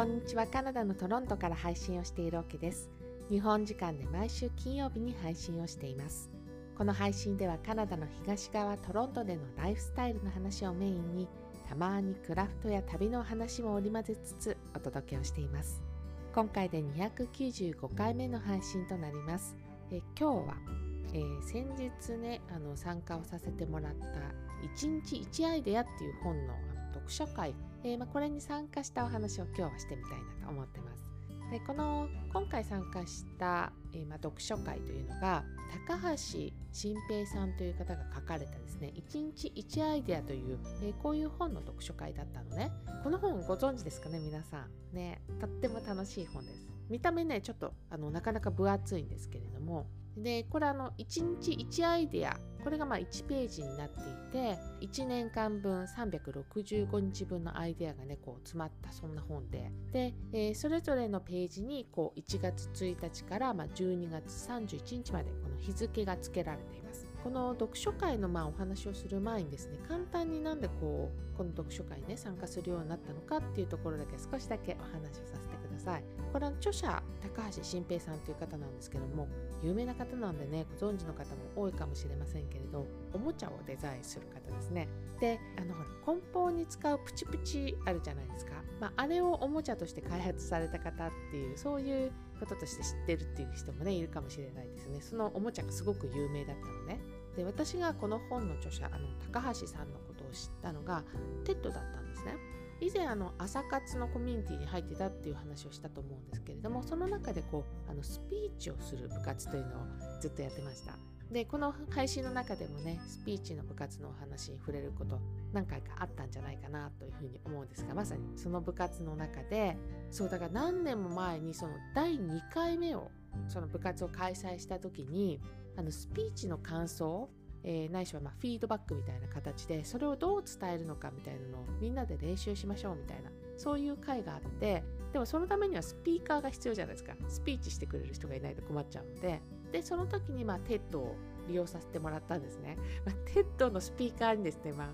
こんにちは。カナダのトロントから配信をしているわけです。日本時間で毎週金曜日に配信をしています。この配信ではカナダの東側トロントでのライフスタイルの話をメインにたまにクラフトや旅の話も織り交ぜつつお届けをしています。今回で295回目の配信となります。え今日は、えー、先日ねあの参加をさせてもらった1日1アイデアっていう本の読書会えー、ま、これに参加したお話を今日はしてみたいなと思ってます。でこの今回参加した、えー、ま、読書会というのが高橋新平さんという方が書かれたですね1日1アイデアという、えー、こういう本の読書会だったのね。この本ご存知ですかね皆さん。ねとっても楽しい本です。見た目ねちょっとあのなかなか分厚いんですけれども。でこれあの1日1アイデアこれがまあ1ページになっていて1年間分365日分のアイデアがねこう詰まったそんな本で。で、えー、それぞれのページにこう1月1日からまあ12月31日までこの日付が付けられています。この読書会のまあお話をする前にですね簡単になんでこうこの読書会にね参加するようになったのかっていうところだけ少しだけお話をさせてください。これは著者高橋新平さんという方なんですけども有名な方なんでねご存知の方も多いかもしれませんけれどおもちゃをデザインする方ですね。であのほら梱包に使うプチプチあるじゃないですか、まあ、あれをおもちゃとして開発された方っていうそういうこととして知ってるっていう人もねいるかもしれないですね。そのおもちゃがすごく有名だったのね。で私がこの本の著者あの高橋さんのことを知ったのが TED だったんですね。以前あの朝活のコミュニティに入ってたっていう話をしたと思うんですけれどもその中でこうあのスピーチをする部活というのをずっとやってました。でこの配信の中でもねスピーチの部活のお話に触れること何回かあったんじゃないかなというふうに思うんですがまさにその部活の中でそうだから何年も前にその第2回目をその部活を開催した時にあのスピーチの感想えー、ないしはまフィードバックみたいな形でそれをどう伝えるのかみたいなのをみんなで練習しましょうみたいなそういう会があってでもそのためにはスピーカーが必要じゃないですか。スピーチしてくれる人がいないと困っちゃうのででその時にまあ TED を利用させてもらったんですね、まあ、 TED のスピーカーにですね、まあ、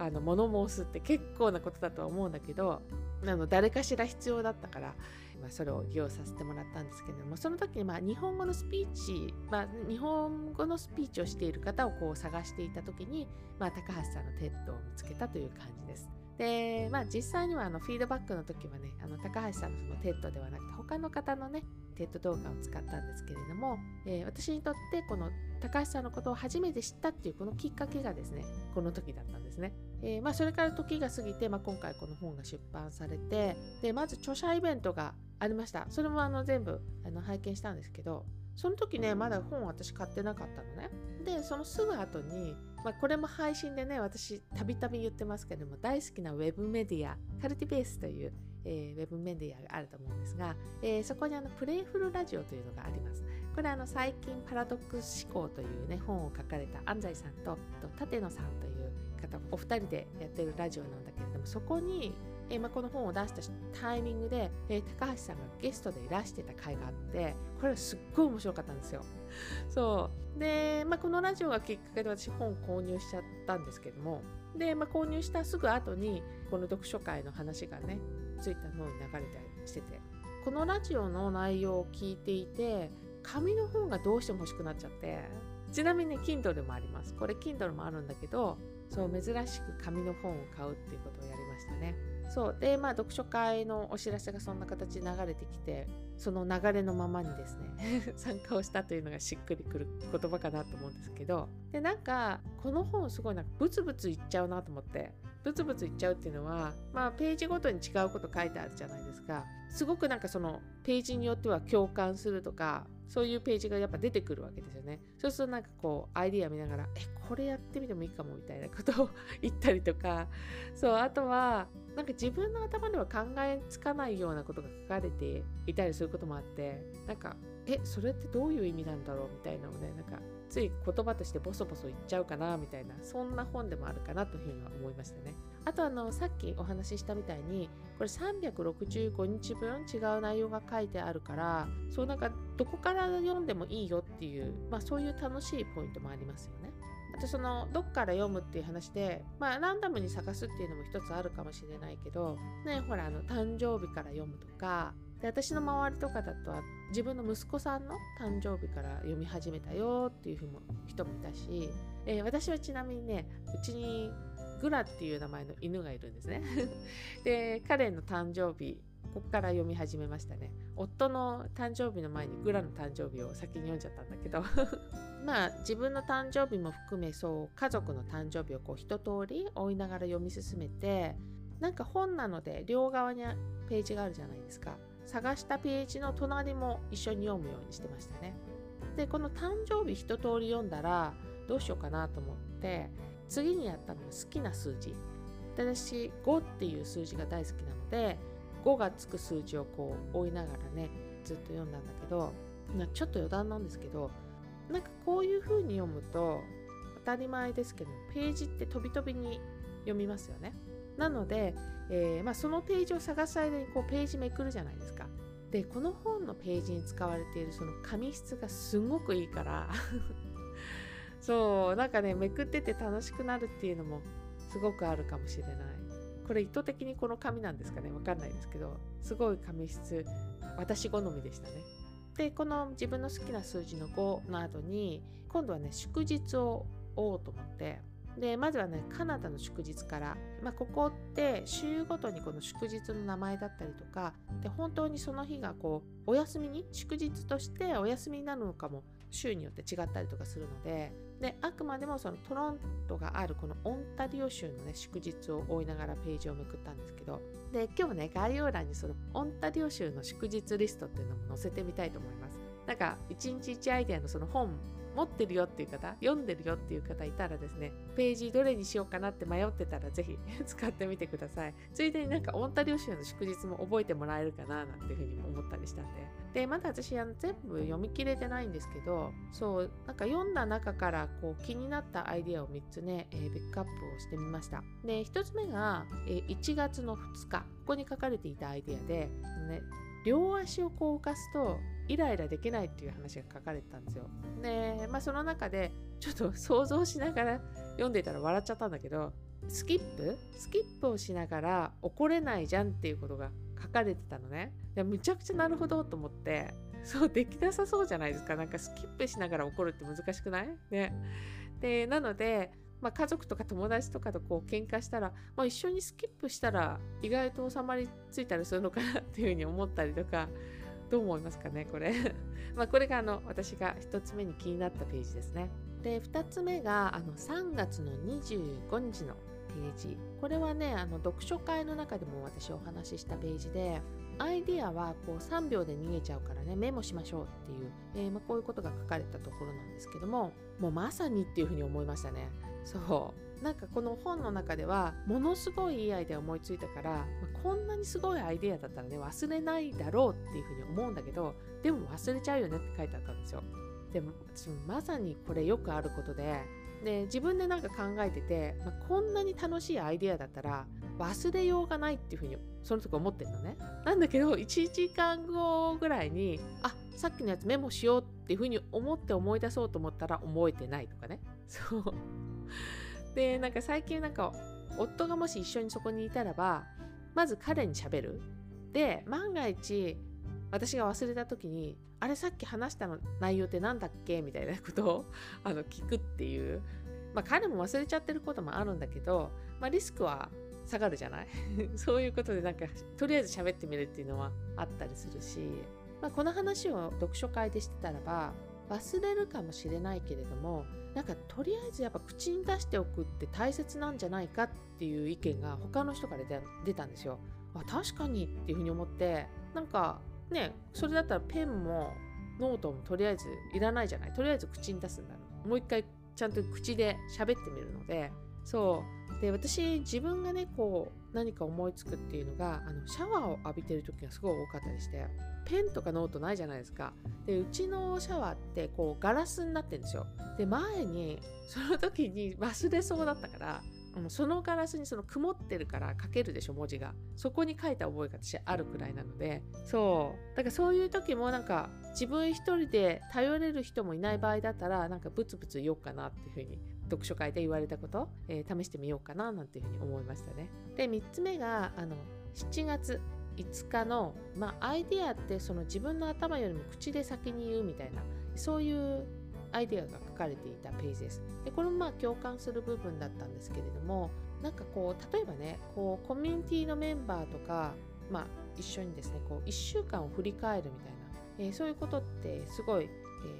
あの物申すって結構なことだとは思うんだけどあの誰かしら必要だったからまあ、それを利用させてもらったんですけれどもその時にまあ日本語のスピーチ、まあ、日本語のスピーチをしている方をこう探していた時に、まあ、高橋さんの TED を見つけたという感じです。で、まあ、実際にはあのフィードバックの時はねあの高橋さんのその TED ではなくて他の方のねTED 動画を使ったんですけれども、えー、私にとってこの高橋さんのことを初めて知ったっていうこのきっかけがですねこの時だったんですね。えー、まあ、それから時が過ぎて、まあ、今回この本が出版されてでまず著者イベントがありましたそれもあの全部あの拝見したんですけどその時ねまだ本私買ってなかったのねでそのすぐ後に、まあ、これも配信でね私たびたび言ってますけども大好きなウェブメディア CULTIBASE という、えー、ウェブメディアがあると思うんですが、えー、そこにあのプレイフルラジオというのがあります。これあの最近パラドックス思考というね本を書かれた安西さんと立野さんという方お二人でやってるラジオなんだけれどもそこにえー、まあ、この本を出したタイミングで、えー、高橋さんがゲストでいらしてた回があってこれはすっごい面白かったんですよ。そうで、まあ、このラジオがきっかけで私本を購入しちゃったんですけどもで、まあ、購入したすぐ後にこの読書会の話がねツイッターの方に流れたりしててこのラジオの内容を聞いていて紙の本がどうしても欲しくなっちゃってちなみにね Kindle もありますこれ Kindle もあるんだけどそう珍しく紙の本を買うっていうことをやりましたね。そう。でまあ読書会のお知らせがそんな形で流れてきてその流れのままにですね 参加をしたというのがしっくりくる言葉かなと思うんですけど。でなんかこの本すごいなんかブツブツいっちゃうなと思って。ブツブツいっちゃうっていうのはまあページごとに違うこと書いてあるじゃないですか。すごくなんかそのページによっては共感するとかそういうページがやっぱ出てくるわけですよね。そうするとなんかこうアイディア見ながらえこれやってみてもいいかもみたいなことを 言ったりとか。そうあとはなんか自分の頭では考えつかないようなことが書かれていたりすることもあってなんかえそれってどういう意味なんだろうみたいなのをねなんかつい言葉としてボソボソ言っちゃうかなみたいなそんな本でもあるかなというふうには思いましたね。あとあのさっきお話ししたみたいにこれ365日分違う内容が書いてあるからそうなんかどこから読んでもいいよっていう、まあ、そういう楽しいポイントもありますよね。でそのどっから読むっていう話でまあランダムに探すっていうのも一つあるかもしれないけどねほらあの誕生日から読むとかで私の周りとかだとは自分の息子さんの誕生日から読み始めたよっていう人もいたし、えー、私はちなみにねうちにグラっていう名前の犬がいるんですね。で彼の誕生日ここから読み始めましたね。夫の誕生日の前にグラの誕生日を先に読んじゃったんだけど。まあ自分の誕生日も含めそう家族の誕生日をこう一通り追いながら読み進めてなんか本なので両側にページがあるじゃないですか。探したページの隣も一緒に読むようにしてましたね。でこの誕生日一通り読んだらどうしようかなと思って次にやったのが好きな数字。私5っていう数字が大好きなので5がつく数字をこう追いながらねずっと読んだんだけどちょっと余談なんですけどなんかこういう風に読むと当たり前ですけどページって飛び飛びに読みますよね。なので、えー、まあ、そのページを探す間にこうページめくるじゃないですか。でこの本のページに使われているその紙質がすごくいいから そうなんかねめくってて楽しくなるっていうのもすごくあるかもしれないこれ意図的にこの紙なんですかね。わかんないですけどすごい紙質私好みでしたね。でこの自分の好きな数字の5の後に今度はね祝日を追おうと思ってでまずはねカナダの祝日から、まあ、ここって週ごとにこの祝日の名前だったりとかで本当にその日がこうお休みに祝日としてお休みになるのかも州によって違ったりとかするのでであくまでもそのトロントがあるこのオンタリオ州のね祝日を追いながらページをめくったんですけどで今日ね概要欄にそのオンタリオ州の祝日リストっていうのも載せてみたいと思います。なんか1日1アイデアのその本持ってるよっていう方、読んでるよっていう方いたらですね、ページどれにしようかなって迷ってたらぜひ 使ってみてください。ついでになんかオンタリオ州の祝日も覚えてもらえるかななんていうふうに思ったりしたんで。で、まだ私あの全部読み切れてないんですけど、そう、なんか読んだ中からこう気になったアイデアを3つね、えー、ピックアップをしてみました。で、1つ目が、えー、1月の2日、ここに書かれていたアイデアで、ね、両足をこう浮かすとイライラできないっていう話が書かれてたんですよ。で、まあその中でちょっと想像しながら読んでたら笑っちゃったんだけど、スキップ？スキップをしながら怒れないじゃんっていうことが書かれてたのね。でむちゃくちゃなるほどと思って、そうできなさそうじゃないですか。なんかスキップしながら怒るって難しくない？ね。で、なので、まあ、家族とか友達とかとこう喧嘩したら、まあ、一緒にスキップしたら意外と収まりついたりするのかなっていうふうに思ったりとかどう思いますかねこれ。まあこれがあの私が1つ目に気になったページですね。で2つ目があの3月の25日のページ。これはねあの読書会の中でも私お話ししたページでアイディアはこう3秒で逃げちゃうからねメモしましょうっていう、えー、まあ、こういうことが書かれたところなんですけどももうまさにっていうふうに思いましたね。そう。なんかこの本の中ではものすごいいいアイデア思いついたから、こんなにすごいアイデアだったらね忘れないだろうっていうふうに思うんだけどでも忘れちゃうよねって書いてあったんですよ。でもまさにこれよくあることでで自分でなんか考えてて、こんなに楽しいアイデアだったら忘れようがないっていうふうにその時思ってるのね。なんだけど1時間後ぐらいにあさっきのやつメモしようっていうふうに思って思い出そうと思ったら覚えてないとかね。そう。でなんか最近なんか夫がもし一緒にそこにいたらばまず彼にしゃべる。で万が一私が忘れた時にあれさっき話したの内容って何だっけ？みたいなことを あの聞くっていう。まあ彼も忘れちゃってることもあるんだけど、まあ、リスクは下がるじゃない？そういうことでなんかとりあえず喋ってみるっていうのはあったりするし、まあ、この話を読書会でしてたらば忘れるかもしれないけれどもなんかとりあえずやっぱ口に出しておくって大切なんじゃないかっていう意見が他の人から出たんですよ。あ確かにっていうふうに思ってなんかねそれだったらペンもノートもとりあえずいらないじゃないとりあえず口に出すんだもう一回ちゃんと口で喋ってみるのでそう。で私自分がねこう何か思いつくっていうのがあのシャワーを浴びてる時がすごい多かったりしてペンとかノートないじゃないですか。でうちのシャワーってこうガラスになってるんですよ。で前にその時に忘れそうだったからそのガラスにその曇ってるから書けるでしょ文字が。そこに書いた覚えが私あるくらいなので。そう。だからそういう時もなんか自分一人で頼れる人もいない場合だったらなんかブツブツ言おうかなっていうふうに読書会で言われたこと、えー、試してみようかななんていうふうに思いましたね。で3つ目があの7月5日の、まあ、アイデアってその自分の頭よりも口で先に言うみたいなそういうアイデアが書かれていたページです。でこれもまあ共感する部分だったんですけれどもなんかこう例えばねこうコミュニティのメンバーとか、まあ、一緒にですねこう1週間を振り返るみたいな、えー、そういうことってすごい、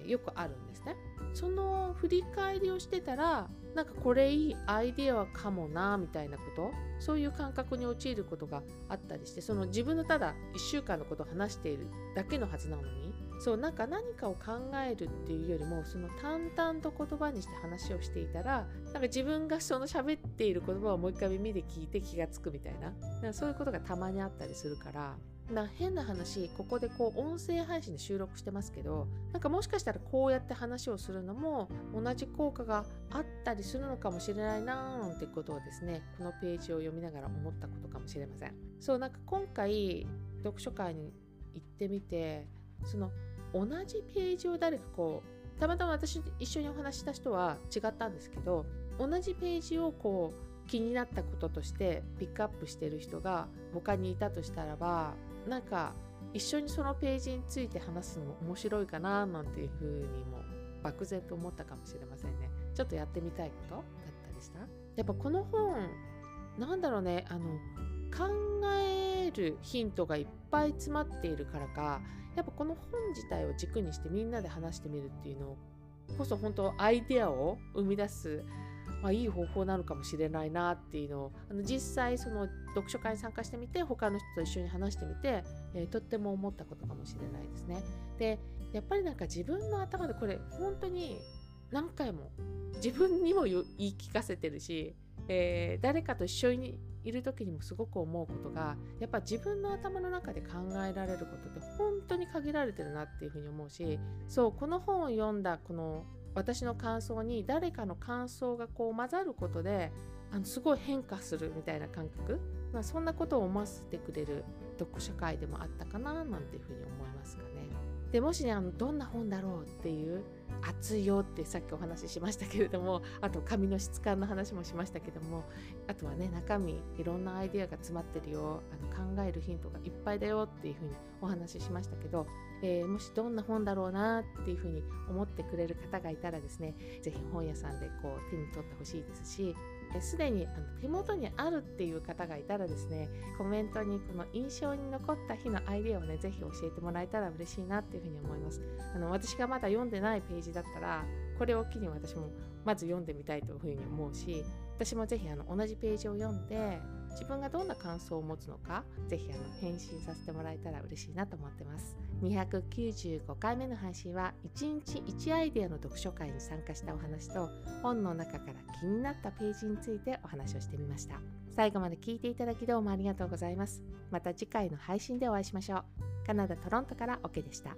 えー、よくあるんですね。その振り返りをしてたらなんかこれいいアイデアかもなみたいなことそういう感覚に陥ることがあったりしてその自分のただ1週間のことを話しているだけのはずなのにそうなんか何かを考えるっていうよりもその淡々と言葉にして話をしていたらなんか自分がその喋っている言葉をもう一回耳で聞いて気がつくみたいななそういうことがたまにあったりするからな変な話ここでこう音声配信で収録してますけどなんかもしかしたらこうやって話をするのも同じ効果があったりするのかもしれないなーなんてことをですねこのページを読みながら思ったことかもしれません。そうなんか今回読書会に行ってみてその同じページを誰かこうたまたま私一緒にお話した人は違ったんですけど同じページをこう気になったこととしてピックアップしてる人が他にいたとしたらばなんか一緒にそのページについて話すの面白いかななんていうふうにも漠然と思ったかもしれませんね。ちょっとやってみたいことだったりした？やっぱこの本なんだろうね。あの考えるヒントがいっぱい詰まっているからかやっぱこの本自体を軸にしてみんなで話してみるっていうのこそ本当アイデアを生み出すまあ、いい方法なのかもしれないなっていうのをあの実際その読書会に参加してみて他の人と一緒に話してみて、えー、とっても思ったことかもしれないですね。でやっぱりなんか自分の頭でこれ本当に何回も自分にも言い聞かせてるし、えー、誰かと一緒にいる時にもすごく思うことがやっぱ自分の頭の中で考えられることって本当に限られてるなっていうふうに思うしそうこの本を読んだこの私の感想に誰かの感想がこう混ざることであのすごい変化するみたいな感覚、まあ、そんなことを思わせてくれる読書会でもあったかななんていうふうに思いますかね。でもしねあのどんな本だろうっていう熱いよってさっきお話ししましたけれどもあと紙の質感の話もしましたけどもあとはね中身いろんなアイデアが詰まってるよ。あの考えるヒントがいっぱいだよっていうふうにお話ししましたけど、えー、もしどんな本だろうなっていうふうに思ってくれる方がいたらですね是非本屋さんでこう手に取ってほしいですしすでにあの手元にあるっていう方がいたらですねコメントにこの印象に残った日のアイデアをね是非教えてもらえたら嬉しいなっていうふうに思います。あの私がまだ読んでないページだったらこれを機に私もまず読んでみたいというふうに思うし私もぜひあの同じページを読んで自分がどんな感想を持つのかぜひあの返信させてもらえたら嬉しいなと思ってます。295回目の配信は1日1アイデアの読書会に参加したお話と本の中から気になったページについてお話をしてみました。最後まで聞いていただきどうもありがとうございます。また次回の配信でお会いしましょう。カナダ・トロントからオケでした。